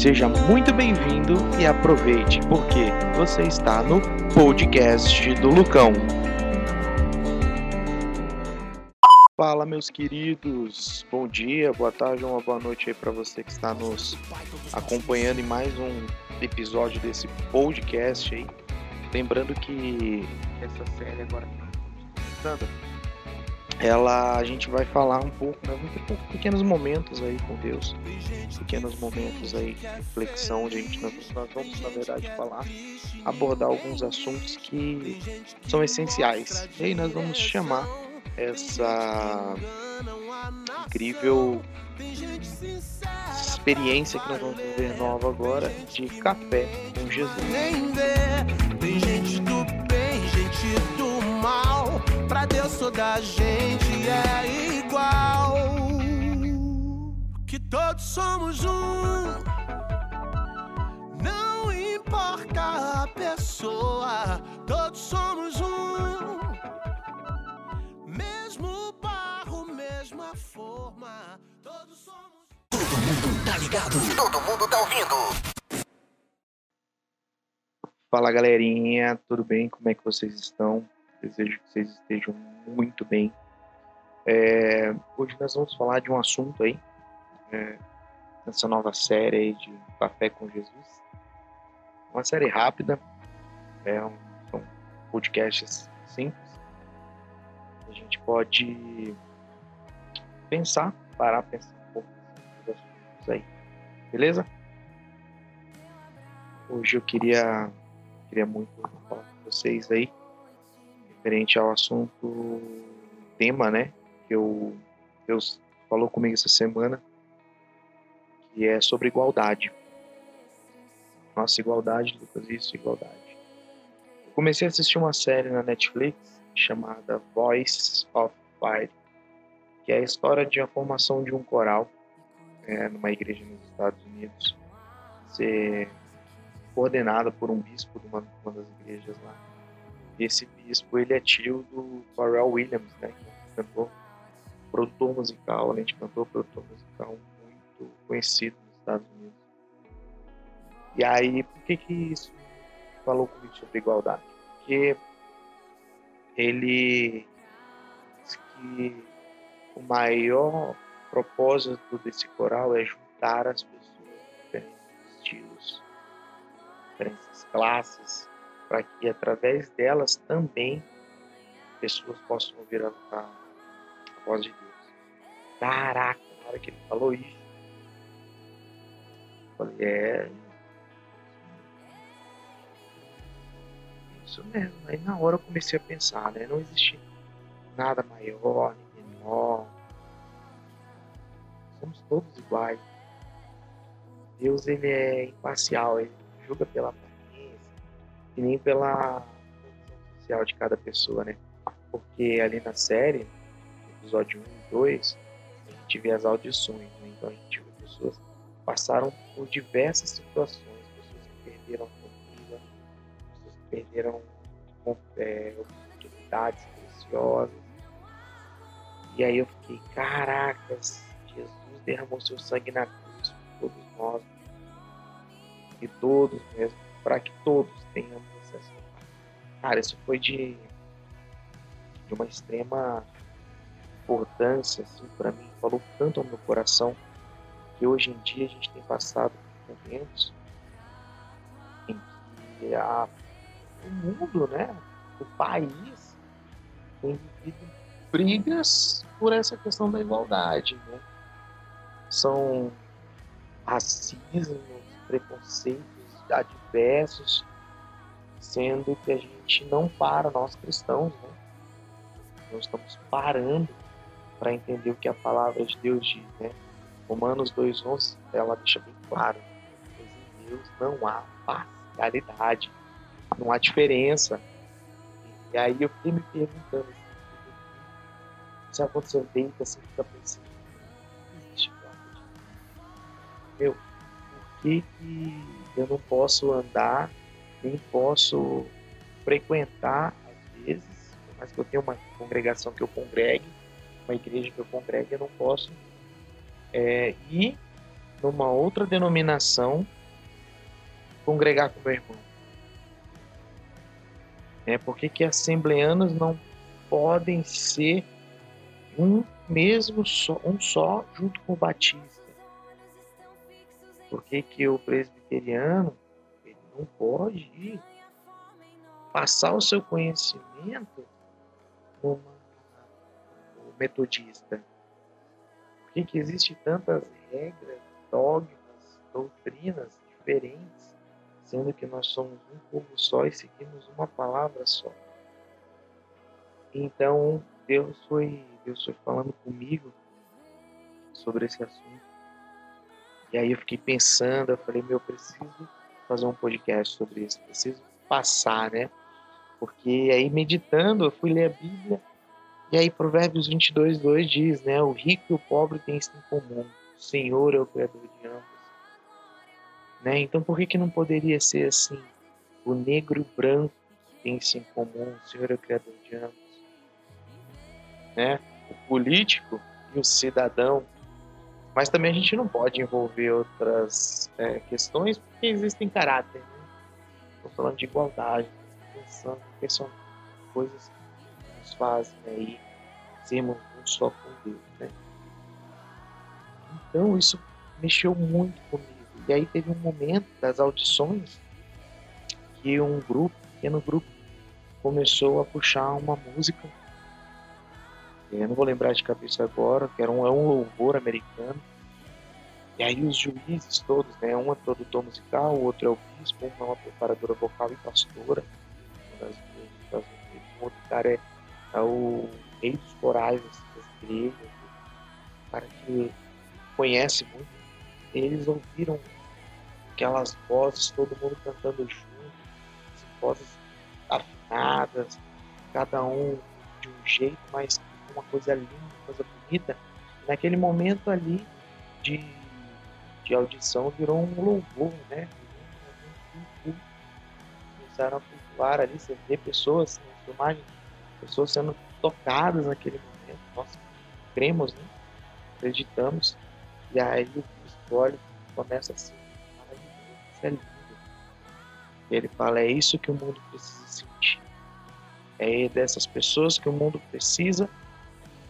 Seja muito bem-vindo e aproveite, porque você está no podcast do Lucão. Fala, meus queridos. Bom dia, boa tarde, uma boa noite aí para você que está nos acompanhando em mais um episódio desse podcast aí. Lembrando que essa série agora que estamos ela a gente vai falar um pouco, né, pequenos momentos aí com Deus, pequenos momentos aí de reflexão, onde a gente nós vamos na verdade falar, abordar alguns assuntos que são essenciais. E aí nós vamos chamar essa incrível experiência que nós vamos viver nova agora de café com Jesus. Tem gente do bem, gente do mal, pra Deus toda gente é igual. Que todos somos um. Não importa a pessoa, todos somos um. Mesmo barro, mesma forma, todos somos. Todo mundo tá ligado, todo mundo tá ouvindo. Fala galerinha, tudo bem? Como é que vocês estão? Desejo que vocês estejam muito bem. É, hoje nós vamos falar de um assunto aí, é, nessa nova série aí de Café com Jesus. Uma série rápida, é um, são podcasts simples. A gente pode pensar, parar, pensar um pouco nos assuntos aí, beleza? Hoje eu queria queria muito falar com vocês aí, referente ao assunto, tema, né, que eu, Deus falou comigo essa semana, que é sobre igualdade. Nossa, igualdade, Lucas, isso, igualdade. Eu comecei a assistir uma série na Netflix chamada Voice of Fire, que é a história de a formação de um coral é, numa igreja nos Estados Unidos. Você coordenada por um bispo de uma, uma das igrejas lá. Esse bispo, ele é tio do Pharrell Williams, né? Um cantor, produtor musical, além de cantor, produtor musical muito conhecido nos Estados Unidos. E aí, por que que isso falou comigo sobre igualdade? Porque ele diz que o maior propósito desse coral é juntar as pessoas de diferentes estilos, diferentes classes, para que através delas também pessoas possam ouvir a, a, a voz de Deus. Caraca, na hora que ele falou isso, eu falei, é. Isso mesmo. Aí na hora eu comecei a pensar, né? Não existe nada maior, nem menor. Somos todos iguais. Deus ele é imparcial, ele julga pela e nem pela social de cada pessoa, né? Porque ali na série, episódio 1 e 2, a gente vê as audições, né? Então a gente vê pessoas que passaram por diversas situações, pessoas que perderam a família, pessoas que perderam é, oportunidades preciosas. E aí eu fiquei, caracas, Jesus derramou seu sangue na cruz por todos nós, de todos mesmo, para que todos tenhamos acesso. Cara, isso foi de, de uma extrema importância, assim, para mim, falou tanto ao meu coração, que hoje em dia a gente tem passado momentos em que a, o mundo, né, o país, tem vivido brigas por essa questão da igualdade, né? São racismo, preconceitos adversos, sendo que a gente não para, nós cristãos, né? Nós estamos parando para entender o que a palavra de Deus diz, né? Romanos 2,11, ela deixa bem claro, pois em Deus não há parcialidade, não há diferença. E aí eu fiquei me perguntando, assim, se aconteceu dentro, assim, fica pensando, Meu, que, eu não posso andar, nem posso frequentar, às vezes, mas que eu tenho uma congregação que eu congregue, uma igreja que eu congregue, eu não posso é, ir numa outra denominação congregar com meu irmão? É, por que, que assembleanos não podem ser um mesmo só, um só junto com o batista? Por que, que o presbiteriano ele não pode passar o seu conhecimento como metodista? Por que, que existem tantas regras, dogmas, doutrinas diferentes, sendo que nós somos um povo só e seguimos uma palavra só? Então, Deus foi, Deus foi falando comigo sobre esse assunto. E aí eu fiquei pensando, eu falei, meu, eu preciso fazer um podcast sobre isso, preciso passar, né? Porque aí meditando, eu fui ler a Bíblia, e aí Provérbios 22, 2 diz, né? O rico e o pobre têm isso em comum, o Senhor é o Criador de ambos. Né? Então por que, que não poderia ser assim? O negro e o branco têm isso em comum, o Senhor é o Criador de ambos né? O político e o cidadão. Mas também a gente não pode envolver outras é, questões porque existem caráter. Estou né? falando de igualdade, pensando são coisas que nos fazem aí sermos um só com Deus, né? Então isso mexeu muito comigo. E aí teve um momento das audições que um grupo, um pequeno grupo, começou a puxar uma música eu não vou lembrar de cabeça agora, que era um, é um louvor americano. E aí os juízes todos, né? Um é produtor musical, o outro é o bispo, um é uma preparadora vocal e pastora. O outro cara é, é, o rei dos corais das igrejas, um cara que conhece muito. Eles ouviram aquelas vozes, todo mundo cantando junto, vozes afinadas, cada um de um jeito, mas uma coisa linda, coisa bonita, naquele momento ali de, de audição virou um louvor, né? Começaram a flutuar ali, você vê pessoas na filmagem, pessoas sendo tocadas naquele momento. Nós cremos, né? acreditamos. E aí o Cristo começa assim, isso é lindo. Ele fala, é isso que o mundo precisa sentir. É dessas pessoas que o mundo precisa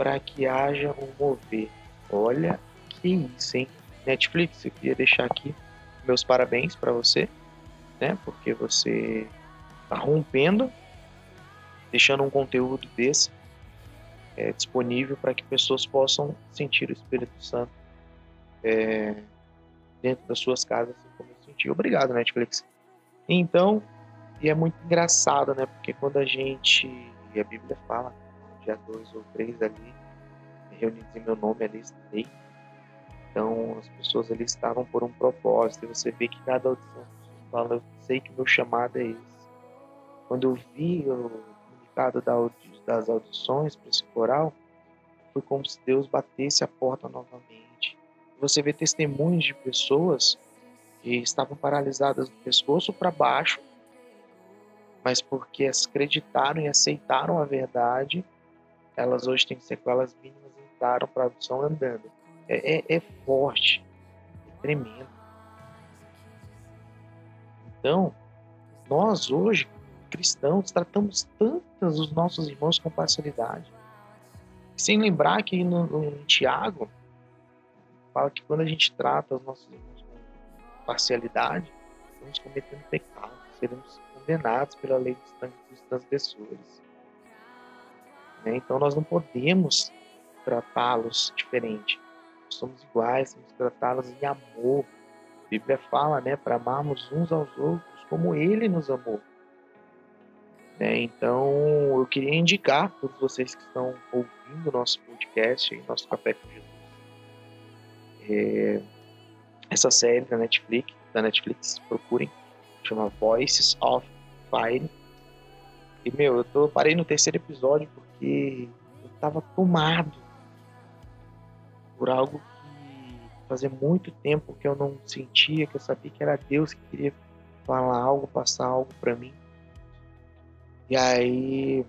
para que haja um mover. Olha que isso, hein? Netflix, eu queria deixar aqui meus parabéns para você, né? Porque você está rompendo, deixando um conteúdo desse é, disponível para que pessoas possam sentir o Espírito Santo é, dentro das suas casas, assim como eu senti. Obrigado, Netflix. Então, e é muito engraçado, né? Porque quando a gente, a Bíblia fala, dois ou três ali, reunidos em meu nome, ali estarei. Então, as pessoas ali estavam por um propósito, e você vê que cada audição fala, eu sei que meu chamado é esse. Quando eu vi o comunicado das audições para esse coral, foi como se Deus batesse a porta novamente. Você vê testemunhos de pessoas que estavam paralisadas do pescoço para baixo, mas porque acreditaram e aceitaram a verdade, elas hoje têm sequelas mínimas e entraram para a audição andando. É, é, é forte, é tremendo. Então, nós hoje, cristãos, tratamos tantos os nossos irmãos com parcialidade. Sem lembrar que no, no Tiago, fala que quando a gente trata os nossos irmãos com parcialidade, estamos cometendo pecado, seremos condenados pela lei dos transgressores. Né? Então nós não podemos tratá-los diferente. Somos iguais, temos que tratá-los em amor. A Bíblia fala, né, para amarmos uns aos outros como Ele nos amou. Né? Então eu queria indicar a todos vocês que estão ouvindo o nosso podcast, nosso Café com Jesus, é, essa série da Netflix, da Netflix, procurem, chama Voices of Fire e, meu, eu tô, parei no terceiro episódio porque eu tava tomado por algo que fazia muito tempo que eu não sentia, que eu sabia que era Deus que queria falar algo, passar algo para mim. E aí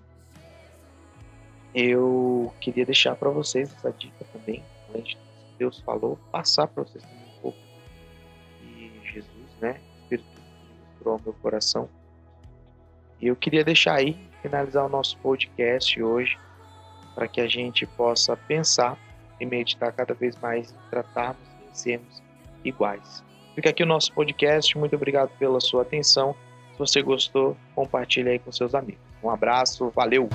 eu queria deixar para vocês essa dica também, além de Deus falou, passar para vocês também um pouco Jesus, né? Espírito ministrou ao meu coração. E eu queria deixar aí, finalizar o nosso podcast hoje, para que a gente possa pensar e meditar cada vez mais em tratarmos e sermos iguais. Fica aqui o nosso podcast. Muito obrigado pela sua atenção. Se você gostou, compartilhe aí com seus amigos. Um abraço, valeu!